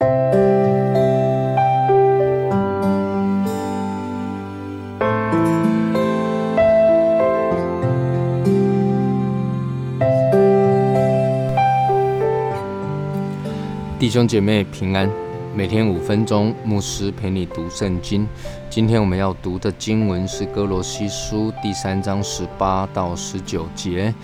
弟兄姐妹平安，每天五分钟，牧师陪你读圣经。今天我们要读的经文是哥罗西书第三章十八到十九节。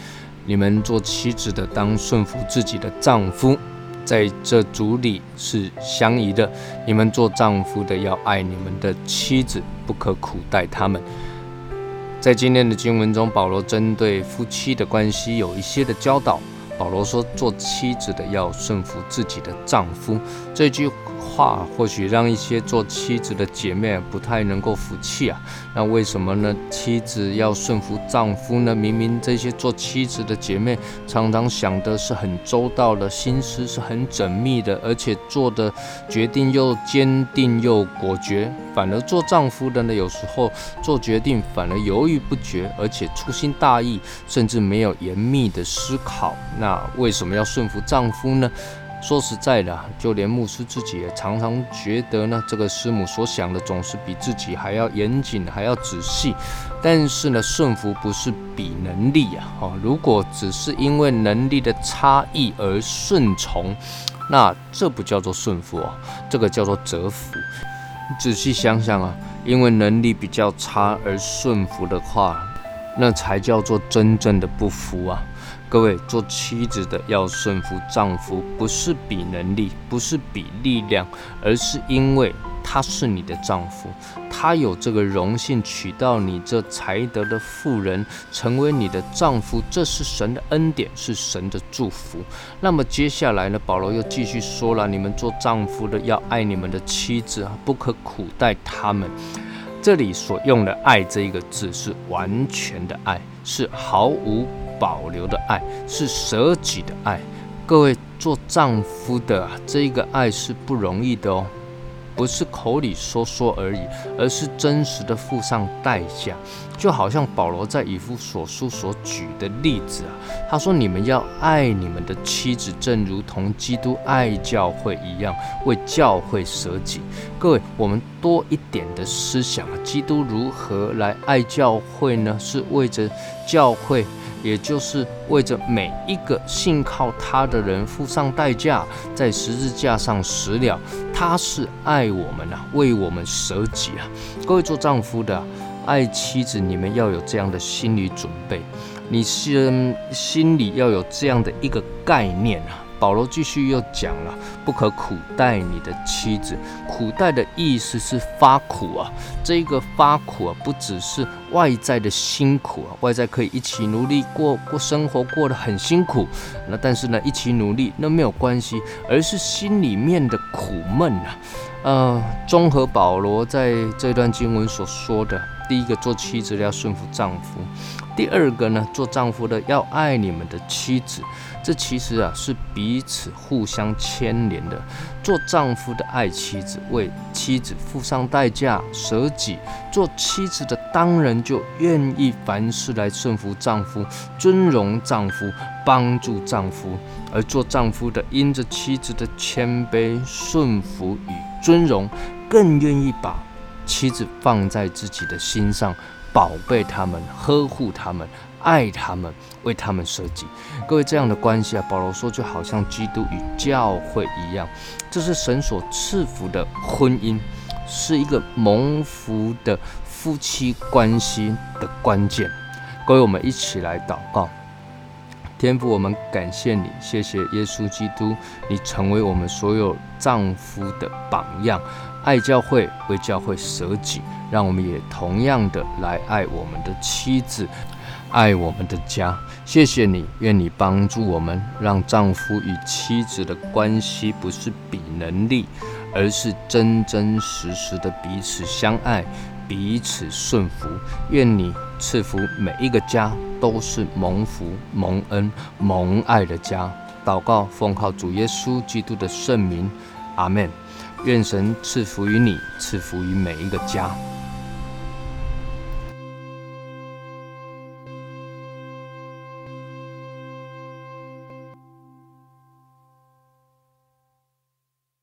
你们做妻子的，当顺服自己的丈夫，在这组里是相宜的。你们做丈夫的，要爱你们的妻子，不可苦待他们。在今天的经文中，保罗针对夫妻的关系有一些的教导。保罗说：“做妻子的要顺服自己的丈夫。”这句。话或许让一些做妻子的姐妹不太能够服气啊。那为什么呢？妻子要顺服丈夫呢？明明这些做妻子的姐妹常常想的是很周到的，心思是很缜密的，而且做的决定又坚定又果决。反而做丈夫的呢，有时候做决定反而犹豫不决，而且粗心大意，甚至没有严密的思考。那为什么要顺服丈夫呢？说实在的，就连牧师自己也常常觉得呢，这个师母所想的总是比自己还要严谨，还要仔细。但是呢，顺服不是比能力啊，哦，如果只是因为能力的差异而顺从，那这不叫做顺服哦，这个叫做折服。仔细想想啊，因为能力比较差而顺服的话，那才叫做真正的不服啊。各位做妻子的要顺服丈夫，不是比能力，不是比力量，而是因为他是你的丈夫，他有这个荣幸娶到你这才德的妇人，成为你的丈夫，这是神的恩典，是神的祝福。那么接下来呢？保罗又继续说了：你们做丈夫的要爱你们的妻子啊，不可苦待他们。这里所用的“爱”这一个字是完全的爱，是毫无。保留的爱是舍己的爱，各位做丈夫的这个爱是不容易的哦，不是口里说说而已，而是真实的付上代价。就好像保罗在以弗所书所举的例子啊，他说：“你们要爱你们的妻子，正如同基督爱教会一样，为教会舍己。”各位，我们多一点的思想，基督如何来爱教会呢？是为着教会。也就是为着每一个信靠他的人付上代价，在十字架上死了。他是爱我们啊，为我们舍己啊。各位做丈夫的，爱妻子，你们要有这样的心理准备，你心心里要有这样的一个概念啊。保罗继续又讲了，不可苦待你的妻子。苦待的意思是发苦啊，这个发苦啊，不只是外在的辛苦啊，外在可以一起努力过过生活，过得很辛苦。那但是呢，一起努力那没有关系，而是心里面的苦闷啊。呃，综合保罗在这段经文所说的，第一个做妻子要顺服丈夫。第二个呢，做丈夫的要爱你们的妻子，这其实啊是彼此互相牵连的。做丈夫的爱妻子，为妻子付上代价舍己；做妻子的当然就愿意凡事来顺服丈夫，尊荣丈夫，帮助丈夫。而做丈夫的，因着妻子的谦卑、顺服与尊荣，更愿意把妻子放在自己的心上。宝贝他们，呵护他们，爱他们，为他们设计。各位这样的关系啊，保罗说就好像基督与教会一样，这是神所赐福的婚姻，是一个蒙福的夫妻关系的关键。各位，我们一起来祷告。天父，我们感谢你，谢谢耶稣基督，你成为我们所有丈夫的榜样，爱教会，为教会舍己，让我们也同样的来爱我们的妻子，爱我们的家。谢谢你，愿你帮助我们，让丈夫与妻子的关系不是比能力，而是真真实实的彼此相爱。彼此顺服，愿你赐福每一个家都是蒙福、蒙恩、蒙爱的家。祷告，奉靠主耶稣基督的圣名，阿门。愿神赐福于你，赐福于每一个家。